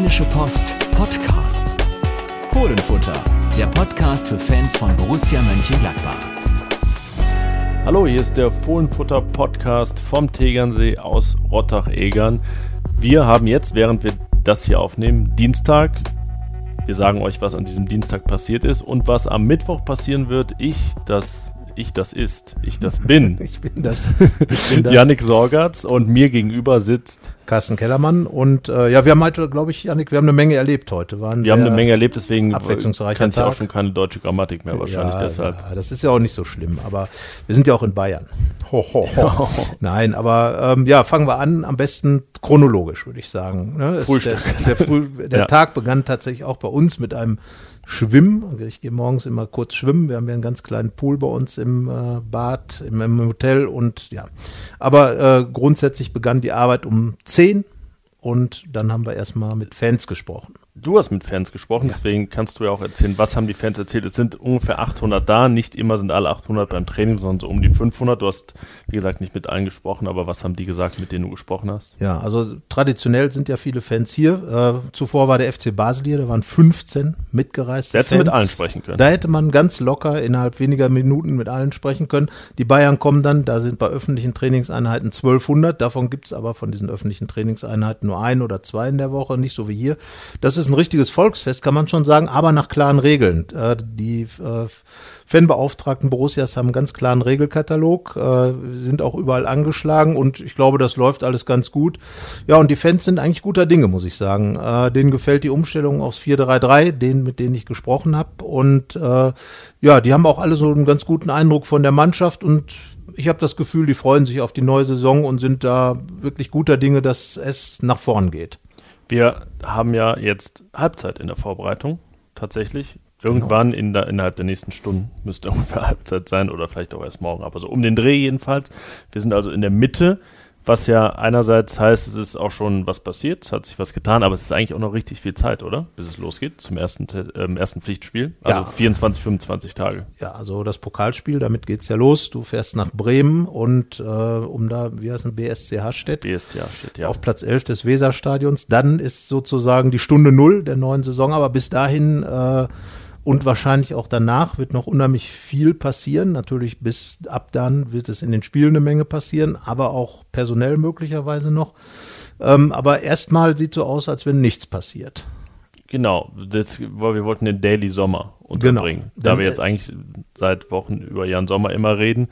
Rheinische Post Podcasts. Fohlenfutter, der Podcast für Fans von Borussia Mönchengladbach. Hallo, hier ist der Fohlenfutter Podcast vom Tegernsee aus Rottach-Egern. Wir haben jetzt, während wir das hier aufnehmen, Dienstag. Wir sagen euch, was an diesem Dienstag passiert ist und was am Mittwoch passieren wird. Ich, das ich das ist, ich das bin. ich bin das. Ich bin das. Yannick Sorgatz und mir gegenüber sitzt Carsten Kellermann. Und äh, ja, wir haben heute, glaube ich, Janik, wir haben eine Menge erlebt heute. Waren wir haben eine Menge erlebt, deswegen abwechslungsreich. kann ich auch schon keine deutsche Grammatik mehr wahrscheinlich ja, deshalb. Ja, das ist ja auch nicht so schlimm, aber wir sind ja auch in Bayern. Ho, ho, ho. Nein, aber ähm, ja, fangen wir an, am besten chronologisch, würde ich sagen. Ne? Frühstück. Der, der, Früh, der ja. Tag begann tatsächlich auch bei uns mit einem Schwimmen. Ich gehe morgens immer kurz schwimmen. Wir haben ja einen ganz kleinen Pool bei uns im äh, Bad, im, im, Hotel und ja. Aber äh, grundsätzlich begann die Arbeit um 10 und dann haben wir erstmal mit Fans gesprochen. Du hast mit Fans gesprochen, ja. deswegen kannst du ja auch erzählen, was haben die Fans erzählt. Es sind ungefähr 800 da, nicht immer sind alle 800 beim Training, sondern so um die 500. Du hast, wie gesagt, nicht mit allen gesprochen, aber was haben die gesagt, mit denen du gesprochen hast? Ja, also traditionell sind ja viele Fans hier. Äh, zuvor war der FC Basel hier, da waren 15 mitgereiste da Fans. mit allen sprechen können. Da hätte man ganz locker innerhalb weniger Minuten mit allen sprechen können. Die Bayern kommen dann, da sind bei öffentlichen Trainingseinheiten 1200, davon gibt es aber von diesen öffentlichen Trainingseinheiten nur ein oder zwei in der Woche, nicht so wie hier. Das ist ein richtiges Volksfest, kann man schon sagen, aber nach klaren Regeln. Äh, die äh, Fanbeauftragten Borussias haben einen ganz klaren Regelkatalog, äh, sind auch überall angeschlagen und ich glaube, das läuft alles ganz gut. Ja, und die Fans sind eigentlich guter Dinge, muss ich sagen. denen gefällt die Umstellung aufs 4-3-3, denen, mit denen ich gesprochen habe. Und ja, die haben auch alle so einen ganz guten Eindruck von der Mannschaft und ich habe das Gefühl, die freuen sich auf die neue Saison und sind da wirklich guter Dinge, dass es nach vorn geht. Wir haben ja jetzt Halbzeit in der Vorbereitung, tatsächlich. Irgendwann in der, innerhalb der nächsten Stunden müsste ungefähr Halbzeit sein oder vielleicht auch erst morgen, aber so um den Dreh jedenfalls. Wir sind also in der Mitte was ja einerseits heißt, es ist auch schon was passiert, es hat sich was getan, aber es ist eigentlich auch noch richtig viel Zeit, oder? Bis es losgeht zum ersten, ähm, ersten Pflichtspiel. Also ja. 24, 25 Tage. Ja, also das Pokalspiel, damit geht's ja los. Du fährst nach Bremen und äh, um da, wie heißt es, BSCH steht? BSCH steht, ja. Auf Platz 11 des Weserstadions. Dann ist sozusagen die Stunde Null der neuen Saison, aber bis dahin äh, und wahrscheinlich auch danach wird noch unheimlich viel passieren. Natürlich bis ab dann wird es in den Spielen eine Menge passieren, aber auch personell möglicherweise noch. Ähm, aber erstmal sieht so aus, als wenn nichts passiert. Genau, das, weil wir wollten den Daily Sommer unterbringen. Genau. Da wir jetzt eigentlich seit Wochen über Jan Sommer immer reden.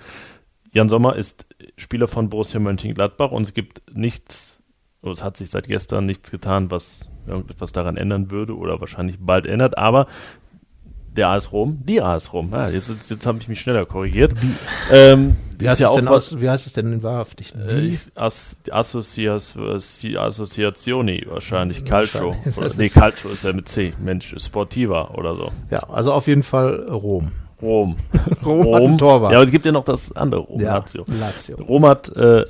Jan Sommer ist Spieler von Borussia Mönchengladbach und es gibt nichts, es hat sich seit gestern nichts getan, was irgendetwas daran ändern würde oder wahrscheinlich bald ändert. Aber der AS Rom, die AS Rom. Ja, jetzt jetzt, jetzt habe ich mich schneller korrigiert. Ähm, wie, heißt ja denn was, wie heißt es denn in wahrhaftig? Die äh, As, Assoziazioni wahrscheinlich, Calcio. Oder, nee, Calcio ist ja mit C, Mensch, Sportiva oder so. Ja, also auf jeden Fall Rom. Rom. Rom, Rom. Torwart. Ja, aber es gibt ja noch das andere, Rom, ja, Lazio. Lazio. Rom hat, äh,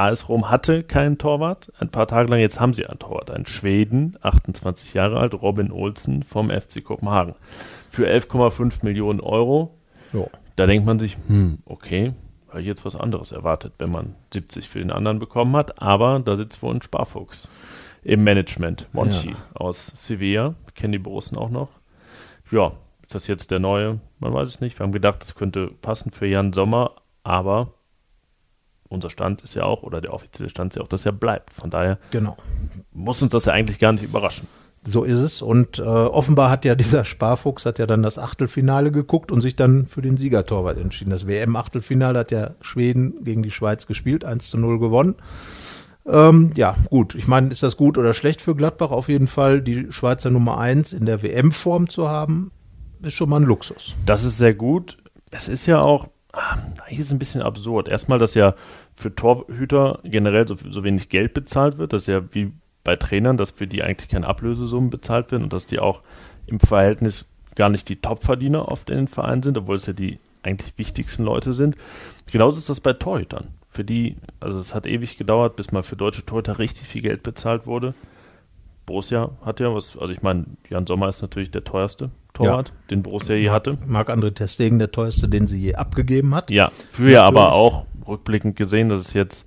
AS Rom hatte keinen Torwart. Ein paar Tage lang, jetzt haben sie einen Torwart. Einen Schweden, 28 Jahre alt, Robin Olsen vom FC Kopenhagen für 11,5 Millionen Euro. Jo. Da denkt man sich, hm, okay, habe ich jetzt was anderes erwartet, wenn man 70 für den anderen bekommen hat. Aber da sitzt wohl ein Sparfuchs im Management. Monchi ja. aus Sevilla, kennen die Borussen auch noch. Ja, ist das jetzt der neue? Man weiß es nicht. Wir haben gedacht, das könnte passen für Jan Sommer, aber unser Stand ist ja auch, oder der offizielle Stand ist ja auch, dass er bleibt. Von daher genau. muss uns das ja eigentlich gar nicht überraschen. So ist es. Und äh, offenbar hat ja dieser Sparfuchs hat ja dann das Achtelfinale geguckt und sich dann für den Siegertorwart entschieden. Das WM-Achtelfinale hat ja Schweden gegen die Schweiz gespielt, 1 zu 0 gewonnen. Ähm, ja, gut. Ich meine, ist das gut oder schlecht für Gladbach? Auf jeden Fall die Schweizer Nummer 1 in der WM-Form zu haben, ist schon mal ein Luxus. Das ist sehr gut. Es ist ja auch, eigentlich ist es ein bisschen absurd. Erstmal, dass ja für Torhüter generell so, so wenig Geld bezahlt wird. Das ist ja wie bei Trainern, dass für die eigentlich keine Ablösesummen bezahlt werden und dass die auch im Verhältnis gar nicht die Topverdiener oft in den Vereinen sind, obwohl es ja die eigentlich wichtigsten Leute sind. Genauso ist das bei Torhütern. Für die, also es hat ewig gedauert, bis mal für deutsche Torhüter richtig viel Geld bezahlt wurde. Borussia hat ja was, also ich meine, Jan Sommer ist natürlich der teuerste Torwart, ja. den Borussia je hatte. Marc-André Testegen der teuerste, den sie je abgegeben hat. Ja, früher aber auch rückblickend gesehen, das ist jetzt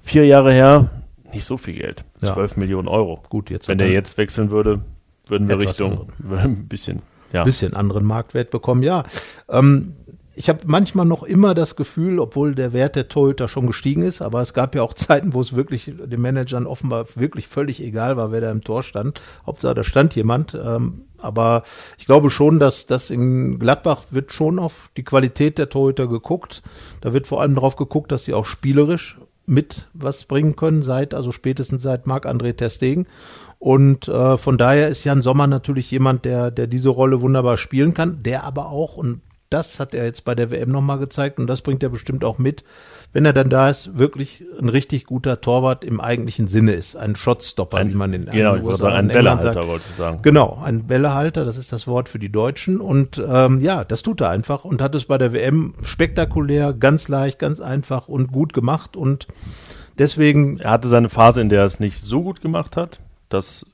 vier Jahre her, nicht so viel Geld. Ja. 12 Millionen Euro. Gut, jetzt. Wenn der jetzt wechseln würde, würden wir Richtung ein bisschen, ja. bisschen anderen Marktwert bekommen. Ja, ähm, ich habe manchmal noch immer das Gefühl, obwohl der Wert der Torhüter schon gestiegen ist, aber es gab ja auch Zeiten, wo es wirklich den Managern offenbar wirklich völlig egal war, wer da im Tor stand. Hauptsache, da stand jemand. Ähm, aber ich glaube schon, dass das in Gladbach wird schon auf die Qualität der Torhüter geguckt. Da wird vor allem darauf geguckt, dass sie auch spielerisch mit was bringen können, seit, also spätestens seit Marc-André Terstegen. Und äh, von daher ist Jan Sommer natürlich jemand, der, der diese Rolle wunderbar spielen kann, der aber auch, und das hat er jetzt bei der WM nochmal gezeigt und das bringt er bestimmt auch mit, wenn er dann da ist, wirklich ein richtig guter Torwart im eigentlichen Sinne ist. Ein Shotstopper, ein, wie man in Genau, ich würde sagen, ein Bällehalter, wollte ich sagen. Genau, ein Bällehalter, das ist das Wort für die Deutschen. Und ähm, ja, das tut er einfach und hat es bei der WM spektakulär, ganz leicht, ganz einfach und gut gemacht. Und deswegen. Er hatte seine Phase, in der er es nicht so gut gemacht hat. Das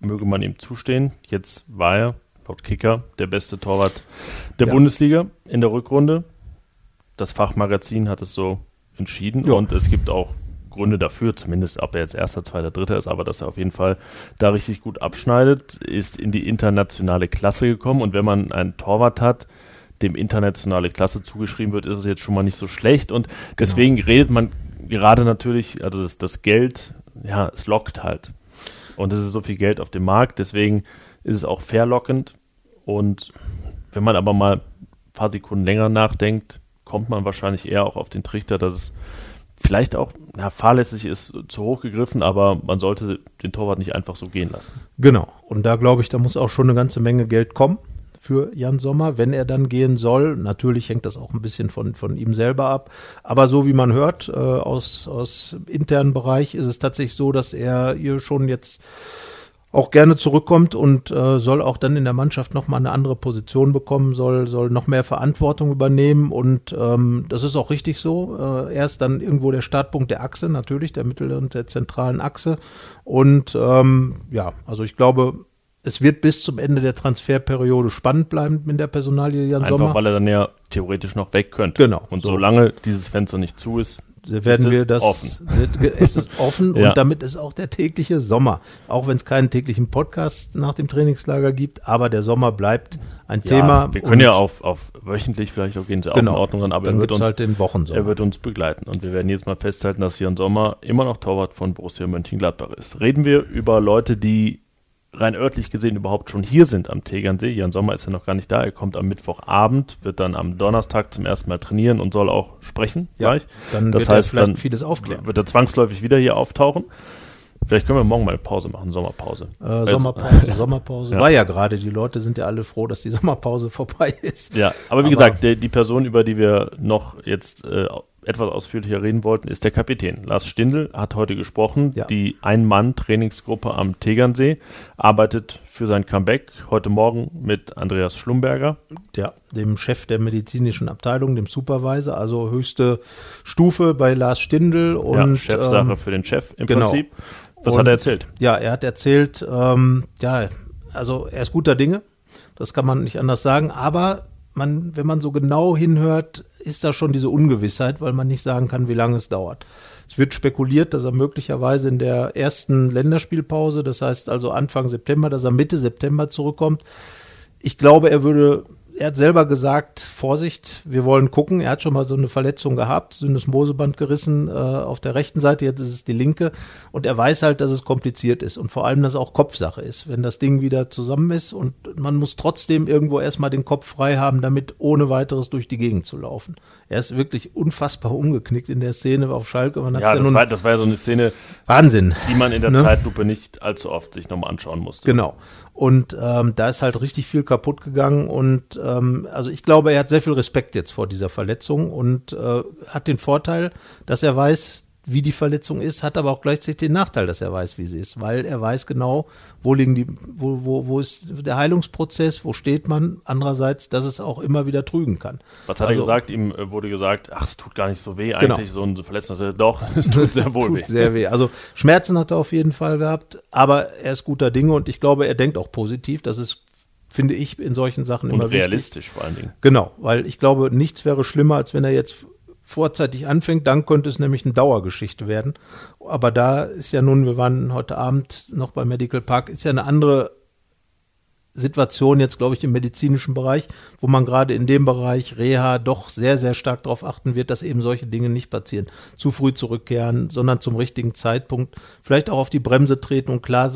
möge man ihm zustehen. Jetzt war er laut Kicker der beste Torwart der ja. Bundesliga in der Rückrunde. Das Fachmagazin hat es so entschieden ja. und es gibt auch Gründe dafür, zumindest ob er jetzt erster, zweiter, dritter ist, aber dass er auf jeden Fall da richtig gut abschneidet, ist in die internationale Klasse gekommen und wenn man einen Torwart hat, dem internationale Klasse zugeschrieben wird, ist es jetzt schon mal nicht so schlecht und genau. deswegen genau. redet man gerade natürlich, also das, das Geld, ja, es lockt halt und es ist so viel Geld auf dem Markt, deswegen ist es auch verlockend. Und wenn man aber mal ein paar Sekunden länger nachdenkt, kommt man wahrscheinlich eher auch auf den Trichter, dass es vielleicht auch ja, fahrlässig ist, zu hoch gegriffen, aber man sollte den Torwart nicht einfach so gehen lassen. Genau. Und da glaube ich, da muss auch schon eine ganze Menge Geld kommen für Jan Sommer, wenn er dann gehen soll. Natürlich hängt das auch ein bisschen von, von ihm selber ab. Aber so wie man hört, äh, aus, aus internen Bereich ist es tatsächlich so, dass er hier schon jetzt auch gerne zurückkommt und äh, soll auch dann in der Mannschaft nochmal eine andere Position bekommen, soll, soll noch mehr Verantwortung übernehmen und ähm, das ist auch richtig so. Äh, er ist dann irgendwo der Startpunkt der Achse, natürlich, der Mittel- und der zentralen Achse. Und ähm, ja, also ich glaube, es wird bis zum Ende der Transferperiode spannend bleiben mit der Personalie Jan Einfach, Sommer. weil er dann ja theoretisch noch weg könnte. Genau. Und so. solange dieses Fenster nicht zu ist, werden wir das offen. Es ist offen ja. und damit ist auch der tägliche Sommer. Auch wenn es keinen täglichen Podcast nach dem Trainingslager gibt, aber der Sommer bleibt ein ja, Thema. Wir können ja auf, auf wöchentlich vielleicht auch gehen sie genau, auch in Ordnung ran, aber er wird, uns, halt den er wird uns begleiten. Und wir werden jetzt mal festhalten, dass Jan Sommer immer noch Torwart von Borussia Mönchengladbach ist. Reden wir über Leute, die rein örtlich gesehen überhaupt schon hier sind am Tegernsee. Jan Sommer ist ja noch gar nicht da. Er kommt am Mittwochabend, wird dann am Donnerstag zum ersten Mal trainieren und soll auch sprechen ja, gleich. Dann das heißt, dann vieles aufklären. Wird er zwangsläufig wieder hier auftauchen. Vielleicht können wir morgen mal eine Pause machen, Sommerpause. Äh, Sommerpause, Sommerpause. Ja. War ja gerade, die Leute sind ja alle froh, dass die Sommerpause vorbei ist. Ja, aber wie aber gesagt, der, die Person, über die wir noch jetzt äh, etwas ausführlicher reden wollten, ist der Kapitän. Lars Stindl hat heute gesprochen. Ja. Die Ein-Mann-Trainingsgruppe am Tegernsee arbeitet für sein Comeback heute Morgen mit Andreas Schlumberger. Ja, dem Chef der medizinischen Abteilung, dem Supervisor, also höchste Stufe bei Lars Stindl. Und, ja, Chefsache ähm, für den Chef im genau. Prinzip. Was und, hat er erzählt? Ja, er hat erzählt, ähm, ja, also er ist guter Dinge. Das kann man nicht anders sagen. Aber man, wenn man so genau hinhört, ist da schon diese Ungewissheit, weil man nicht sagen kann, wie lange es dauert. Es wird spekuliert, dass er möglicherweise in der ersten Länderspielpause, das heißt also Anfang September, dass er Mitte September zurückkommt. Ich glaube, er würde er hat selber gesagt, Vorsicht, wir wollen gucken. Er hat schon mal so eine Verletzung gehabt, Syndesmoseband gerissen äh, auf der rechten Seite, jetzt ist es die linke. Und er weiß halt, dass es kompliziert ist und vor allem, dass es auch Kopfsache ist. Wenn das Ding wieder zusammen ist und man muss trotzdem irgendwo erstmal den Kopf frei haben, damit ohne weiteres durch die Gegend zu laufen. Er ist wirklich unfassbar umgeknickt in der Szene auf Schalke. Man ja, ja das, war, das war ja so eine Szene, Wahnsinn, die man in der ne? Zeitlupe nicht allzu oft sich nochmal anschauen musste. Genau. Und ähm, da ist halt richtig viel kaputt gegangen. Und ähm, also ich glaube, er hat sehr viel Respekt jetzt vor dieser Verletzung und äh, hat den Vorteil, dass er weiß, wie die Verletzung ist, hat aber auch gleichzeitig den Nachteil, dass er weiß, wie sie ist, weil er weiß genau, wo liegen die, wo, wo, wo ist der Heilungsprozess, wo steht man. Andererseits, dass es auch immer wieder trügen kann. Was hat also, er gesagt? Ihm äh, wurde gesagt, ach, es tut gar nicht so weh genau. eigentlich, so ein Verletzter, doch, es tut sehr wohl tut weh. Sehr weh. Also Schmerzen hat er auf jeden Fall gehabt, aber er ist guter Dinge und ich glaube, er denkt auch positiv. Das ist finde ich in solchen Sachen und immer realistisch wichtig. vor allen Dingen. Genau, weil ich glaube, nichts wäre schlimmer, als wenn er jetzt vorzeitig anfängt, dann könnte es nämlich eine Dauergeschichte werden. Aber da ist ja nun, wir waren heute Abend noch bei Medical Park, ist ja eine andere Situation jetzt, glaube ich, im medizinischen Bereich, wo man gerade in dem Bereich Reha doch sehr, sehr stark darauf achten wird, dass eben solche Dinge nicht passieren. Zu früh zurückkehren, sondern zum richtigen Zeitpunkt. Vielleicht auch auf die Bremse treten und klar,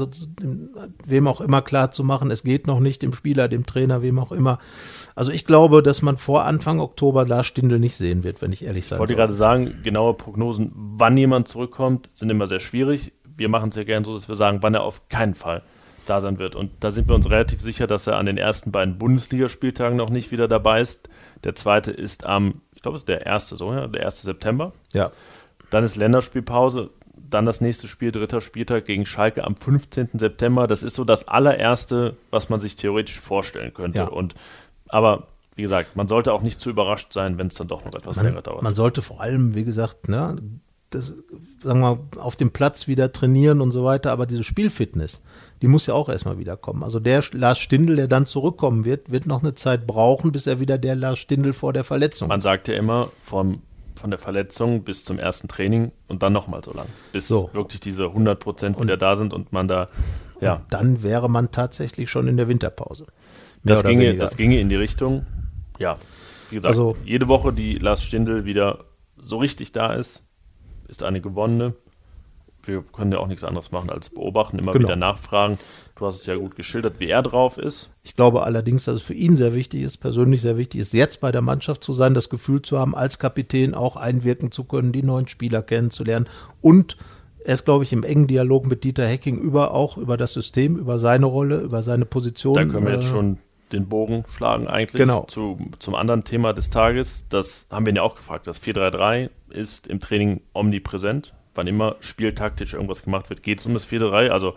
wem auch immer klar zu machen, es geht noch nicht, dem Spieler, dem Trainer, wem auch immer. Also ich glaube, dass man vor Anfang Oktober Lars Stindl nicht sehen wird, wenn ich ehrlich sein Ich wollte soll. gerade sagen, genaue Prognosen, wann jemand zurückkommt, sind immer sehr schwierig. Wir machen es ja gerne so, dass wir sagen, wann er auf keinen Fall da sein wird. Und da sind wir uns relativ sicher, dass er an den ersten beiden Bundesligaspieltagen noch nicht wieder dabei ist. Der zweite ist am, ich glaube, es ist der erste, so, ja, der erste September. Ja. Dann ist Länderspielpause. Dann das nächste Spiel, dritter Spieltag gegen Schalke am 15. September. Das ist so das allererste, was man sich theoretisch vorstellen könnte. Ja. Und aber wie gesagt, man sollte auch nicht zu überrascht sein, wenn es dann doch noch etwas man, länger dauert. Man sollte vor allem, wie gesagt, ne, das, sagen wir, auf dem Platz wieder trainieren und so weiter, aber diese Spielfitness, die muss ja auch erstmal wieder kommen. Also der Lars Stindl, der dann zurückkommen wird, wird noch eine Zeit brauchen, bis er wieder der Lars Stindl vor der Verletzung Man ist. sagt ja immer, vom, von der Verletzung bis zum ersten Training und dann nochmal so lang, bis so. wirklich diese 100 Prozent wieder da sind und man da, ja. dann wäre man tatsächlich schon in der Winterpause. Das ginge, das ginge in die Richtung, ja. Wie gesagt, also, jede Woche, die Lars Stindl wieder so richtig da ist, ist eine gewonnene wir können ja auch nichts anderes machen als beobachten, immer genau. wieder nachfragen. Du hast es ja gut geschildert, wie er drauf ist. Ich glaube allerdings, dass es für ihn sehr wichtig ist, persönlich sehr wichtig ist, jetzt bei der Mannschaft zu sein, das Gefühl zu haben, als Kapitän auch einwirken zu können, die neuen Spieler kennenzulernen und er ist, glaube ich, im engen Dialog mit Dieter Hecking über auch über das System, über seine Rolle, über seine Position. Da können wir jetzt äh, schon den Bogen schlagen eigentlich genau. zu, zum anderen Thema des Tages. Das haben wir ihn ja auch gefragt. Das 4-3-3 ist im Training omnipräsent wann immer spieltaktisch irgendwas gemacht wird, geht es um das 4-3. Also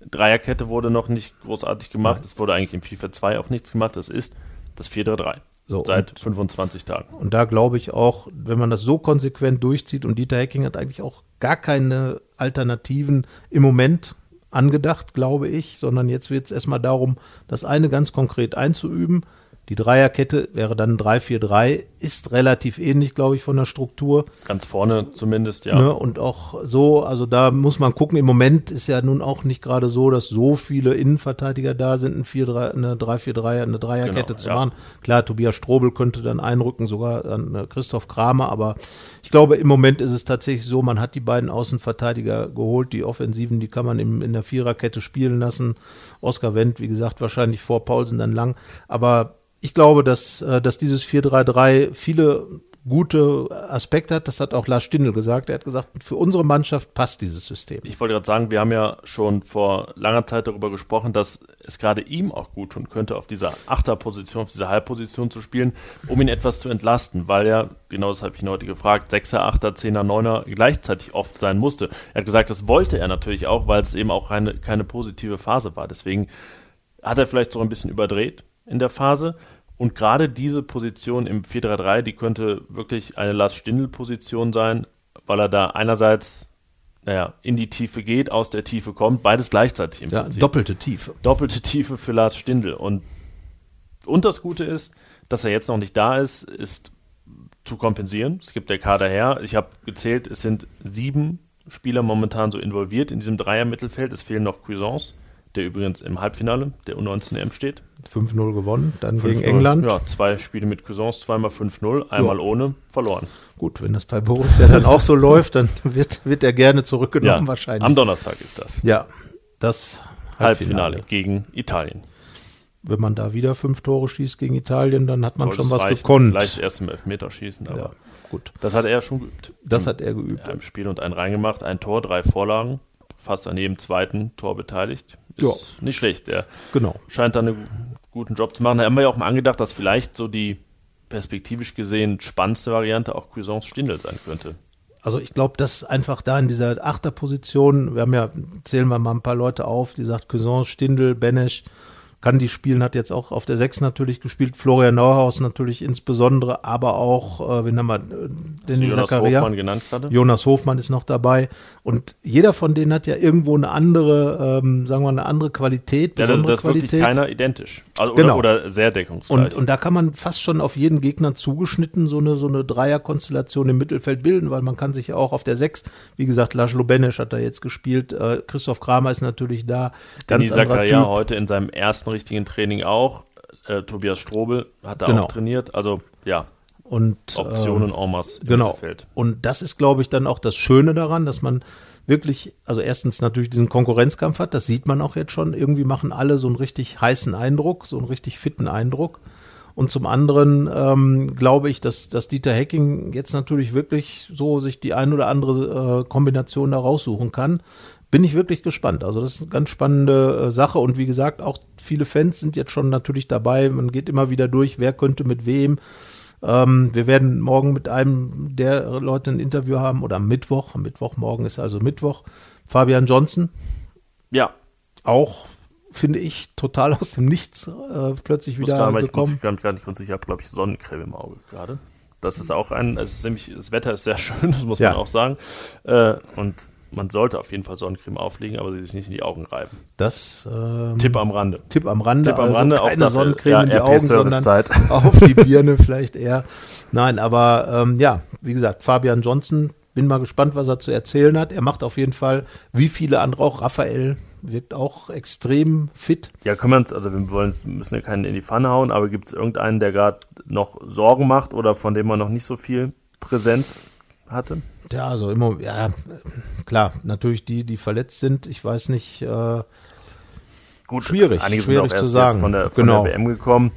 Dreierkette wurde noch nicht großartig gemacht. Es wurde eigentlich im FIFA 2 auch nichts gemacht. Das ist das 4-3-3. So, seit und, 25 Tagen. Und da glaube ich auch, wenn man das so konsequent durchzieht und Dieter Hecking hat eigentlich auch gar keine Alternativen im Moment angedacht, glaube ich, sondern jetzt wird es erstmal darum, das eine ganz konkret einzuüben die Dreierkette wäre dann 3-4-3, ist relativ ähnlich, glaube ich, von der Struktur. Ganz vorne zumindest, ja. Ne, und auch so, also da muss man gucken. Im Moment ist ja nun auch nicht gerade so, dass so viele Innenverteidiger da sind, ein 4-3, eine 3-4-3, eine Dreierkette genau, zu ja. machen. Klar, Tobias Strobel könnte dann einrücken, sogar an äh, Christoph Kramer, aber ich glaube, im Moment ist es tatsächlich so, man hat die beiden Außenverteidiger geholt, die Offensiven, die kann man im, in der Viererkette spielen lassen. Oskar Wendt, wie gesagt, wahrscheinlich vor Paulsen dann lang, aber ich glaube, dass, äh, dass dieses 4-3-3 viele gute Aspekte hat. Das hat auch Lars Stindl gesagt. Er hat gesagt, für unsere Mannschaft passt dieses System. Ich wollte gerade sagen, wir haben ja schon vor langer Zeit darüber gesprochen, dass es gerade ihm auch gut tun könnte, auf dieser Achterposition, auf dieser Halbposition zu spielen, um ihn etwas zu entlasten, weil er, genau das habe ich ihn heute gefragt, Sechser, Achter, Zehner, Neuner gleichzeitig oft sein musste. Er hat gesagt, das wollte er natürlich auch, weil es eben auch keine, keine positive Phase war. Deswegen hat er vielleicht so ein bisschen überdreht in der Phase. Und gerade diese Position im 4-3-3, die könnte wirklich eine Lars Stindl-Position sein, weil er da einerseits naja, in die Tiefe geht, aus der Tiefe kommt, beides gleichzeitig im ja, Prinzip. Doppelte Tiefe. Doppelte Tiefe für Lars Stindl. Und, und das Gute ist, dass er jetzt noch nicht da ist, ist zu kompensieren. Es gibt der Kader her. Ich habe gezählt, es sind sieben Spieler momentan so involviert in diesem Dreier-Mittelfeld. Es fehlen noch Cuisance der übrigens im Halbfinale der U19-M steht. 5-0 gewonnen, dann gegen England. Ja, zwei Spiele mit Cousins, zweimal 5-0, einmal ja. ohne, verloren. Gut, wenn das bei Borussia dann auch so läuft, dann wird, wird er gerne zurückgenommen ja, wahrscheinlich. Am Donnerstag ist das. Ja, das Halbfinale, Halbfinale gegen Italien. Wenn man da wieder fünf Tore schießt gegen Italien, dann hat man Soll schon was reichen. gekonnt. Vielleicht erst im Elfmeterschießen, aber ja, gut. Das hat er schon geübt. Das hat er geübt. Im Spiel und ein reingemacht, ein Tor, drei Vorlagen, fast an jedem zweiten Tor beteiligt ist ja. nicht schlecht. Der genau. scheint da einen guten Job zu machen. Da haben wir ja auch mal angedacht, dass vielleicht so die perspektivisch gesehen spannendste Variante auch Cuisance Stindel sein könnte. Also ich glaube, dass einfach da in dieser Achterposition, wir haben ja, zählen wir mal ein paar Leute auf, die sagt Cuisance, Stindel, Benesch, kann die spielen, hat jetzt auch auf der 6 natürlich gespielt, Florian Neuhaus natürlich insbesondere, aber auch, äh, wen haben wir, äh, Dennis Jonas Zakaria. Hofmann genannt gerade. Jonas Hofmann ist noch dabei und jeder von denen hat ja irgendwo eine andere, ähm, sagen wir eine andere Qualität, ja, das, das Qualität. wirklich keiner identisch. Also, genau. oder, oder sehr deckungsgleich. Und, und da kann man fast schon auf jeden Gegner zugeschnitten so eine, so eine Dreierkonstellation im Mittelfeld bilden, weil man kann sich ja auch auf der Sechs, wie gesagt, Laszlo Benesch hat da jetzt gespielt, äh, Christoph Kramer ist natürlich da. Ganz Danny ja heute in seinem ersten richtigen Training auch. Äh, Tobias Strobel hat da genau. auch trainiert. Also ja, und Optionen äh, en masse genau. Mittelfeld. Und das ist, glaube ich, dann auch das Schöne daran, dass man wirklich, also erstens natürlich diesen Konkurrenzkampf hat, das sieht man auch jetzt schon. Irgendwie machen alle so einen richtig heißen Eindruck, so einen richtig fitten Eindruck. Und zum anderen ähm, glaube ich, dass, dass Dieter Hecking jetzt natürlich wirklich so sich die ein oder andere äh, Kombination da raussuchen kann. Bin ich wirklich gespannt. Also das ist eine ganz spannende äh, Sache. Und wie gesagt, auch viele Fans sind jetzt schon natürlich dabei. Man geht immer wieder durch, wer könnte mit wem. Ähm, wir werden morgen mit einem der Leute ein Interview haben oder am Mittwoch. Am Mittwoch, morgen ist also Mittwoch. Fabian Johnson. Ja. Auch finde ich total aus dem Nichts äh, plötzlich wieder gar, gekommen. Ich muss gar nicht ganz sicher, ich habe glaube ich Sonnencreme im Auge gerade. Das ist auch ein, also nämlich, das Wetter ist sehr schön, das muss ja. man auch sagen. Äh, und man sollte auf jeden Fall Sonnencreme auflegen, aber sie sich nicht in die Augen reiben. Das ähm, Tipp am Rande. Tipp am Rande. Tipp am also Rande. Keine dafür, Sonnencreme ja, in die Augen, sondern auf die Birne vielleicht eher. Nein, aber ähm, ja, wie gesagt, Fabian Johnson. Bin mal gespannt, was er zu erzählen hat. Er macht auf jeden Fall, wie viele andere auch, Raphael wirkt auch extrem fit. Ja, können wir uns, also wir wollen, müssen ja keinen in die Pfanne hauen, aber gibt es irgendeinen, der gerade noch Sorgen macht oder von dem man noch nicht so viel Präsenz hatte? Ja, also immer, ja, klar, natürlich die, die verletzt sind. Ich weiß nicht, äh, Gut, schwierig, einige schwierig sind auch erst zu sagen. von der, von genau. der WM gekommen.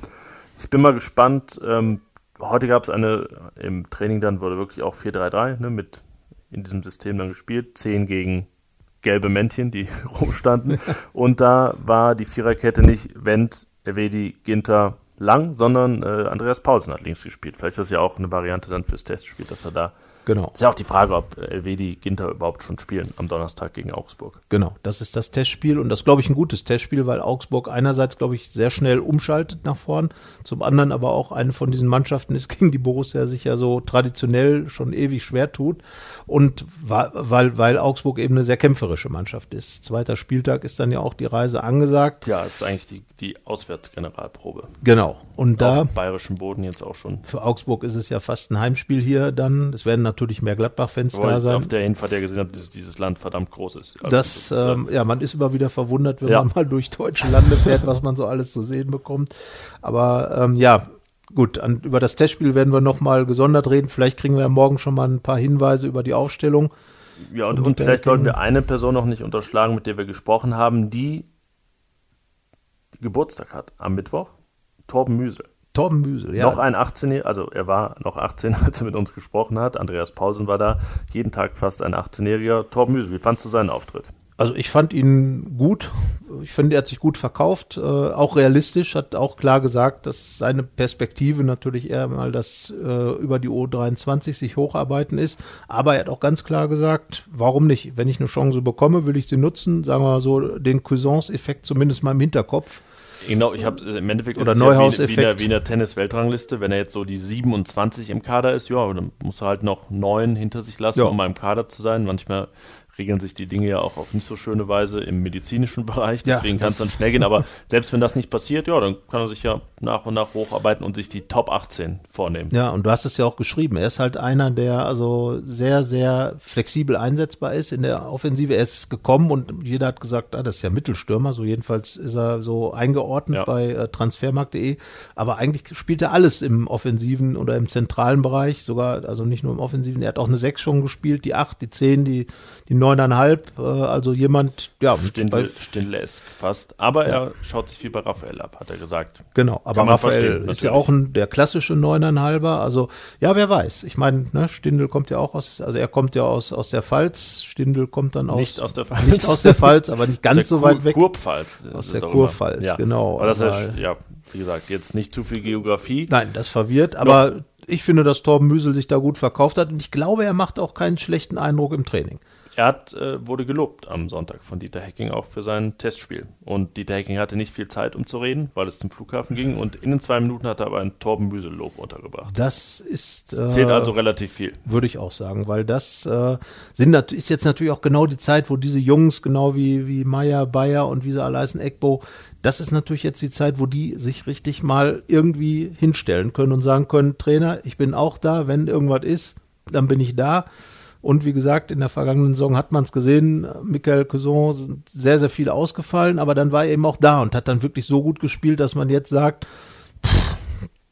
Ich bin mal gespannt. Ähm, heute gab es eine, im Training dann wurde wirklich auch 4-3-3, ne, mit in diesem System dann gespielt. Zehn gegen gelbe Männchen, die rumstanden. Und da war die Viererkette nicht Wendt, Evedi, Ginter, Lang, sondern äh, Andreas Paulsen hat links gespielt. Vielleicht ist das ja auch eine Variante dann fürs Testspiel, dass er da Genau. Ist ja auch die Frage, ob Elvedi Ginter überhaupt schon spielen am Donnerstag gegen Augsburg. Genau, das ist das Testspiel und das glaube ich ein gutes Testspiel, weil Augsburg einerseits glaube ich sehr schnell umschaltet nach vorn, zum anderen aber auch eine von diesen Mannschaften ist, gegen die Borussia sich ja so traditionell schon ewig schwer tut und weil, weil Augsburg eben eine sehr kämpferische Mannschaft ist. Zweiter Spieltag ist dann ja auch die Reise angesagt. Ja, ist eigentlich die, die Auswärtsgeneralprobe. Genau. Und da. Auf bayerischem Boden jetzt auch schon. Für Augsburg ist es ja fast ein Heimspiel hier dann. Es werden natürlich mehr Gladbach-Fans da sein. Auf der Hinfahrt ja gesehen habe, dass dieses Land verdammt groß ist. Also das, das ähm, ja, man ist immer wieder verwundert, wenn ja. man mal durch deutsche Lande fährt, was man so alles zu sehen bekommt. Aber ähm, ja, gut, an, über das Testspiel werden wir nochmal gesondert reden. Vielleicht kriegen wir ja morgen schon mal ein paar Hinweise über die Aufstellung. Ja, und, und vielleicht sollten wir eine Person noch nicht unterschlagen, mit der wir gesprochen haben, die Geburtstag hat am Mittwoch. Torben Müsel. Torben Müsel, ja. Noch ein 18-Jähriger, also er war noch 18, als er mit uns gesprochen hat. Andreas Paulsen war da. Jeden Tag fast ein 18-Jähriger. Torben Müsel, wie fandst du seinen Auftritt? Also ich fand ihn gut. Ich finde, er hat sich gut verkauft, äh, auch realistisch, hat auch klar gesagt, dass seine Perspektive natürlich eher mal das äh, über die O23 sich hocharbeiten ist. Aber er hat auch ganz klar gesagt, warum nicht? Wenn ich eine Chance bekomme, will ich sie nutzen. Sagen wir mal so, den Cuisance-Effekt zumindest mal im Hinterkopf. Genau, ich habe im Endeffekt oder Neuhaus-Effekt. Ja wie, wie in der Tennis-Weltrangliste, wenn er jetzt so die 27 im Kader ist, ja, dann muss er halt noch neun hinter sich lassen, ja. um mal im Kader zu sein. Manchmal regeln sich die Dinge ja auch auf nicht so schöne Weise im medizinischen Bereich. Deswegen ja, kann es dann schnell gehen. Aber selbst wenn das nicht passiert, ja, dann kann er sich ja nach und nach hocharbeiten und sich die Top 18 vornehmen. Ja, und du hast es ja auch geschrieben. Er ist halt einer, der also sehr, sehr flexibel einsetzbar ist in der Offensive. Er ist gekommen und jeder hat gesagt, ah, das ist ja Mittelstürmer. So jedenfalls ist er so eingeordnet ja. bei äh, transfermarkt.de. Aber eigentlich spielt er alles im offensiven oder im zentralen Bereich. Sogar, also nicht nur im offensiven. Er hat auch eine 6 schon gespielt, die 8, die 10, die, die neuneinhalb, äh, also jemand, ja. Stindl, Stindlesk fast. Aber ja. er schaut sich viel bei Raphael ab, hat er gesagt. Genau, aber Raphael ist ja auch ein, der klassische neuneinhalber. Also, ja, wer weiß. Ich meine, ne, Stindl kommt ja auch aus, also er kommt ja aus, aus der Pfalz. Stindl kommt dann aus. Nicht aus der Pfalz. Nicht aus der Pfalz, aber nicht ganz so weit weg. Kurpfalz. Aus der Kurpfalz, ja. genau. Aber das ist, ja, wie gesagt, jetzt nicht zu viel Geografie. Nein, das verwirrt, aber no. ich finde, dass Torben Müsel sich da gut verkauft hat und ich glaube, er macht auch keinen schlechten Eindruck im Training. Er hat, äh, wurde gelobt am Sonntag von Dieter Hecking auch für sein Testspiel. Und Dieter Hecking hatte nicht viel Zeit, um zu reden, weil es zum Flughafen ging. Und in den zwei Minuten hat er aber ein Torben Müsel-Lob untergebracht. Das ist. Das zählt äh, also relativ viel. Würde ich auch sagen, weil das äh, sind, ist jetzt natürlich auch genau die Zeit, wo diese Jungs, genau wie, wie Meier, Bayer und wie sie alle heißen, Eckbo, das ist natürlich jetzt die Zeit, wo die sich richtig mal irgendwie hinstellen können und sagen können, Trainer, ich bin auch da, wenn irgendwas ist, dann bin ich da. Und wie gesagt, in der vergangenen Saison hat man es gesehen, Michael Cousin sind sehr, sehr viele ausgefallen, aber dann war er eben auch da und hat dann wirklich so gut gespielt, dass man jetzt sagt, pff,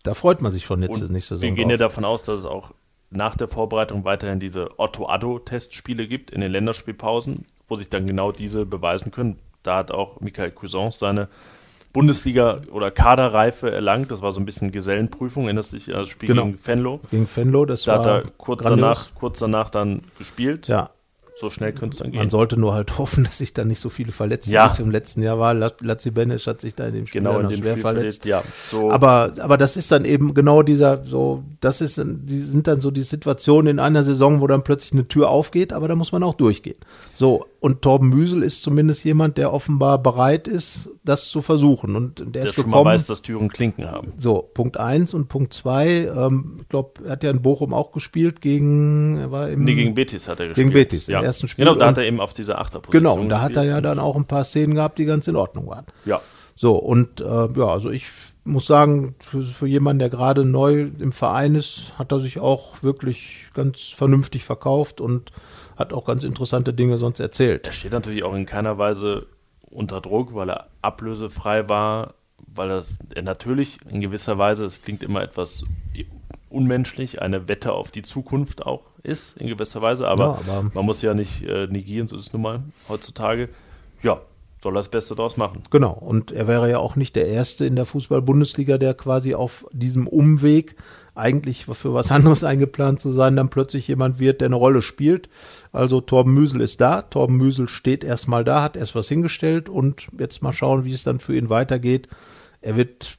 da freut man sich schon jetzt und nächste Saison. Wir gehen ja davon aus, dass es auch nach der Vorbereitung weiterhin diese Otto-Addo-Testspiele gibt in den Länderspielpausen, wo sich dann genau diese beweisen können. Da hat auch Michael Cousin seine Bundesliga- oder Kaderreife erlangt. Das war so ein bisschen Gesellenprüfung, erinnerst du dich das Spiel genau. gegen Venlo? Gegen Venlo, das da war hat er kurz danach, kurz danach dann gespielt. Ja, so schnell könnte es dann gehen. Man sollte nur halt hoffen, dass sich da nicht so viele verletzen, ja. wie es im letzten Jahr war. Lazzi Benesch hat sich da in dem Spiel genau, in dem schwer Spiel verletzt. Ja, so. aber, aber das ist dann eben genau dieser, so, das ist, die sind dann so die Situationen in einer Saison, wo dann plötzlich eine Tür aufgeht, aber da muss man auch durchgehen. So, und Torben Müsel ist zumindest jemand, der offenbar bereit ist, das zu versuchen. Und der, der ist gekommen. Schon mal weiß, dass Türen Klinken haben. So, Punkt eins und Punkt zwei. Ähm, ich glaube, er hat ja in Bochum auch gespielt gegen, er war im, nee, gegen Betis hat er gespielt. Gegen Betis, ja. im ersten Spiel. Genau, da hat er eben auf dieser Achterposition Genau, und da hat er ja dann auch ein paar Szenen gehabt, die ganz in Ordnung waren. Ja. So, und äh, ja, also ich muss sagen, für, für jemanden, der gerade neu im Verein ist, hat er sich auch wirklich ganz vernünftig verkauft und hat auch ganz interessante Dinge sonst erzählt. Er steht natürlich auch in keiner Weise unter Druck, weil er ablösefrei war, weil er, er natürlich in gewisser Weise, es klingt immer etwas unmenschlich, eine Wette auf die Zukunft auch ist, in gewisser Weise, aber, ja, aber man muss ja nicht äh, negieren, so ist es nun mal heutzutage. Ja, soll das Beste daraus machen. Genau, und er wäre ja auch nicht der Erste in der Fußball-Bundesliga, der quasi auf diesem Umweg eigentlich für was anderes eingeplant zu sein, dann plötzlich jemand wird, der eine Rolle spielt. Also Torben Müsel ist da, Torben Müsel steht erstmal da, hat erst was hingestellt und jetzt mal schauen, wie es dann für ihn weitergeht. Er wird,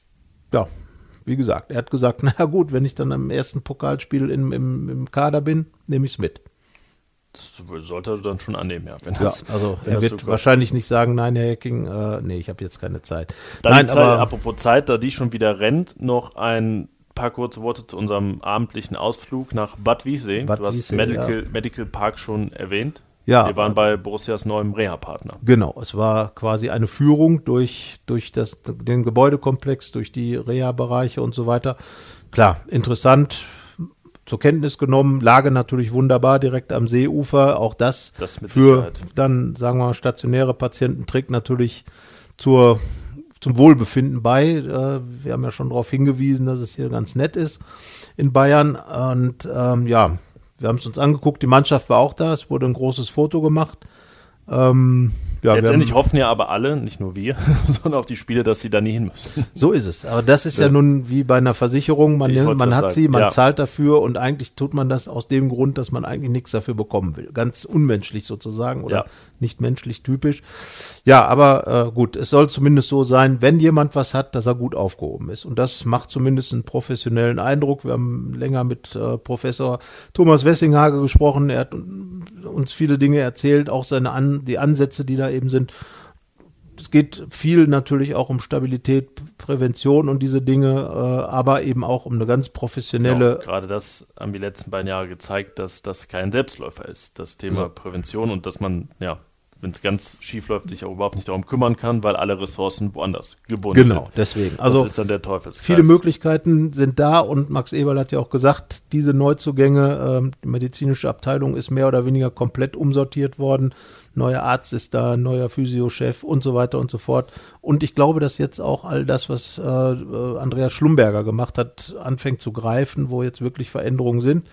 ja, wie gesagt, er hat gesagt, na gut, wenn ich dann am ersten Pokalspiel im, im, im Kader bin, nehme ich es mit. Das sollte er dann schon annehmen, ja. ja das, also er wird so wahrscheinlich nicht sagen, nein, Herr Hacking, äh, nee, ich habe jetzt keine Zeit. Dann nein, Zeit, aber apropos Zeit, da die schon wieder rennt, noch ein paar kurze Worte zu unserem abendlichen Ausflug nach Bad Wiessee. Bad du hast Wiessee, Medical, ja. Medical Park schon erwähnt. Ja. Wir waren bei Borussias neuem Reha-Partner. Genau, es war quasi eine Führung durch, durch das, den Gebäudekomplex, durch die Reha-Bereiche und so weiter. Klar, interessant, zur Kenntnis genommen, Lage natürlich wunderbar direkt am Seeufer. Auch das, das für Sicherheit. dann, sagen wir mal, stationäre Patienten trägt natürlich zur zum Wohlbefinden bei. Äh, wir haben ja schon darauf hingewiesen, dass es hier ganz nett ist in Bayern. Und ähm, ja, wir haben es uns angeguckt. Die Mannschaft war auch da. Es wurde ein großes Foto gemacht. Ähm, ja, Letztendlich hoffen ja aber alle, nicht nur wir, sondern auch die Spieler, dass sie da nie hin müssen. So ist es. Aber das ist ja, ja nun wie bei einer Versicherung. Man, man hat sagen. sie, man ja. zahlt dafür und eigentlich tut man das aus dem Grund, dass man eigentlich nichts dafür bekommen will. Ganz unmenschlich sozusagen oder nicht menschlich typisch. Ja, aber äh, gut, es soll zumindest so sein, wenn jemand was hat, dass er gut aufgehoben ist. Und das macht zumindest einen professionellen Eindruck. Wir haben länger mit äh, Professor Thomas Wessinghage gesprochen. Er hat uns viele Dinge erzählt, auch seine An die Ansätze, die da eben sind. Es geht viel natürlich auch um Stabilität, Prävention und diese Dinge, äh, aber eben auch um eine ganz professionelle. Genau, gerade das haben die letzten beiden Jahre gezeigt, dass das kein Selbstläufer ist, das Thema Prävention und dass man ja wenn es ganz schief läuft, sich auch überhaupt nicht darum kümmern kann, weil alle Ressourcen woanders gebunden genau, sind. Genau, deswegen. Also das ist dann der Teufelskreis. Viele Möglichkeiten sind da und Max Eberl hat ja auch gesagt, diese Neuzugänge, äh, die medizinische Abteilung ist mehr oder weniger komplett umsortiert worden. Neuer Arzt ist da, neuer Physiochef und so weiter und so fort. Und ich glaube, dass jetzt auch all das, was äh, äh Andreas Schlumberger gemacht hat, anfängt zu greifen, wo jetzt wirklich Veränderungen sind.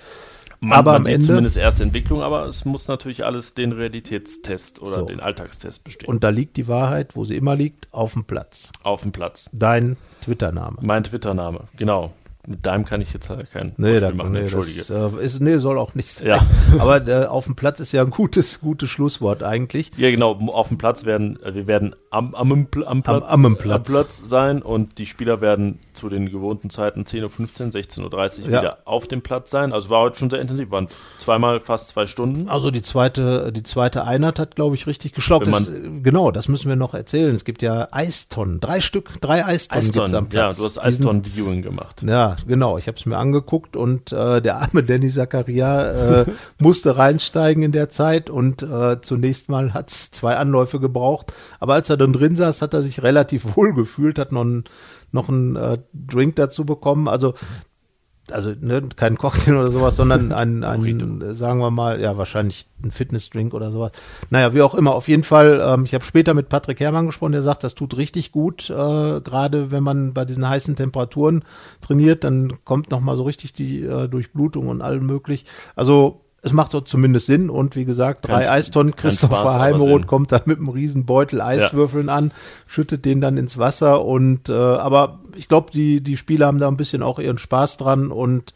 Man, aber man am sieht Ende, zumindest erste Entwicklung, aber es muss natürlich alles den Realitätstest oder So. den Alltagstest bestehen. und da liegt die Wahrheit, wo sie immer liegt, auf dem Platz. auf dem Platz. Dein Twitter-Name. Mein Twitter-Name, genau. Mit deinem kann ich jetzt halt kein nee, da, machen, nee, entschuldige. Das, äh, ist, nee, soll auch nicht sein. Ja. Aber äh, auf dem Platz ist ja ein gutes, gutes Schlusswort eigentlich. Ja, genau. Auf dem Platz werden, äh, wir werden am, am, am, Platz, am, am Platz. Platz. sein und die Spieler werden zu den gewohnten Zeiten 10.15 Uhr, 16.30 Uhr ja. wieder auf dem Platz sein. Also war heute schon sehr intensiv, waren zweimal fast zwei Stunden. Also die zweite, die zweite Einheit hat, glaube ich, richtig geschlaucht. Das, genau, das müssen wir noch erzählen. Es gibt ja Eistonnen, drei Stück, drei Eistonnen, Eistonnen gibt es am Platz. Ja, du hast Eistonnen-Viewing gemacht. Ja, genau. Ich habe es mir angeguckt und äh, der arme Danny Zakaria äh, musste reinsteigen in der Zeit und äh, zunächst mal hat es zwei Anläufe gebraucht. Aber als er dann drin saß, hat er sich relativ wohl gefühlt, hat noch einen noch einen äh, Drink dazu bekommen. Also also ne, kein Cocktail oder sowas, sondern ein, ein sagen wir mal, ja, wahrscheinlich ein Fitnessdrink oder sowas. Naja, wie auch immer, auf jeden Fall, ähm, ich habe später mit Patrick Herrmann gesprochen, der sagt, das tut richtig gut, äh, gerade wenn man bei diesen heißen Temperaturen trainiert, dann kommt nochmal so richtig die äh, Durchblutung und allem möglich. Also es macht doch zumindest Sinn und wie gesagt, drei kein, Eistonnen. Christopher Heimeroth kommt da mit einem riesen Beutel Eiswürfeln ja. an, schüttet den dann ins Wasser und äh, aber ich glaube, die, die Spieler haben da ein bisschen auch ihren Spaß dran und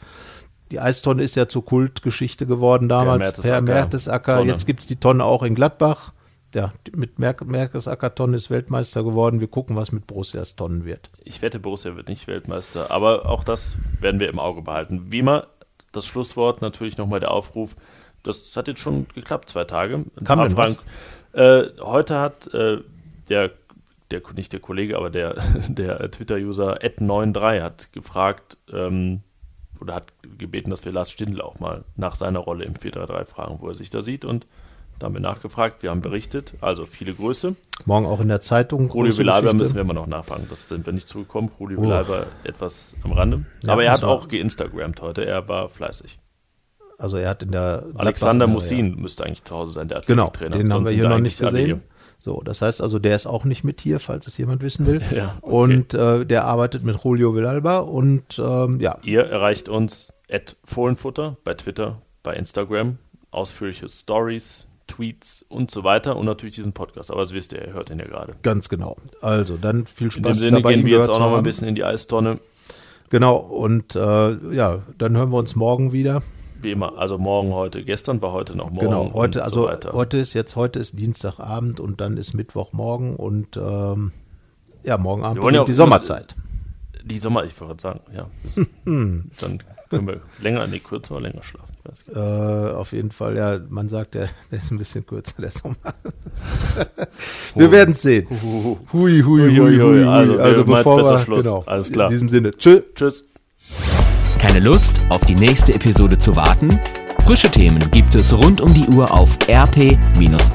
die Eistonne ist ja zur Kultgeschichte geworden damals per Mertesacker. Jetzt gibt es die Tonne auch in Gladbach. Ja, mit Mer Mertesacker Tonne ist Weltmeister geworden. Wir gucken, was mit Borussias Tonnen wird. Ich wette, Borussia wird nicht Weltmeister, aber auch das werden wir im Auge behalten. Wie immer, das Schlusswort natürlich nochmal der Aufruf. Das hat jetzt schon geklappt, zwei Tage. Kam denn was? Äh, heute hat äh, der, der, nicht der Kollege, aber der, der Twitter-User ed93 hat gefragt ähm, oder hat gebeten, dass wir Lars Stindl auch mal nach seiner Rolle im 433 fragen, wo er sich da sieht. Und da haben wir nachgefragt, wir haben berichtet, also viele Grüße. Morgen auch in der Zeitung. Rudi Vilalber müssen wir immer noch nachfragen, das sind wir nicht zugekommen. Rudi oh. Etwas am Rande. Ja, Aber er hat auch geinstagrammt heute, er war fleißig. Also er hat in der Alexander Mussin ja. müsste eigentlich zu Hause sein, der Genau, den haben wir hier noch nicht gesehen. So, das heißt also, der ist auch nicht mit hier, falls es jemand wissen will. ja, okay. Und äh, der arbeitet mit Julio Villalba und ähm, ja. Ihr erreicht uns at Fohlenfutter bei Twitter, bei Instagram, ausführliche Stories, Tweets und so weiter und natürlich diesen Podcast. Aber das wisst ihr, ihr hört ihn ja gerade. Ganz genau. Also dann viel Spaß. In dem Sinne dabei, gehen wir jetzt auch noch mal ein bisschen in die Eistonne. Genau, und äh, ja, dann hören wir uns morgen wieder. Wie immer, also morgen, heute, gestern war heute noch morgen. Genau, heute, also so heute ist jetzt, heute ist Dienstagabend und dann ist Mittwochmorgen und ähm, ja, morgen Abend beginnt ja die Sommerzeit. Die Sommer, ich wollte sagen, ja. dann können wir länger, nee, kürzer länger schlafen. Äh, auf jeden Fall, ja, man sagt, der, der ist ein bisschen kürzer, der Sommer. wir oh. werden es sehen. Hui, hui, hui, hui, hui. Also, also bevor wir, Schluss. genau, alles klar. In diesem Sinne, tschüss. Tschüss. Keine Lust, auf die nächste Episode zu warten? Frische Themen gibt es rund um die Uhr auf rp-online.de.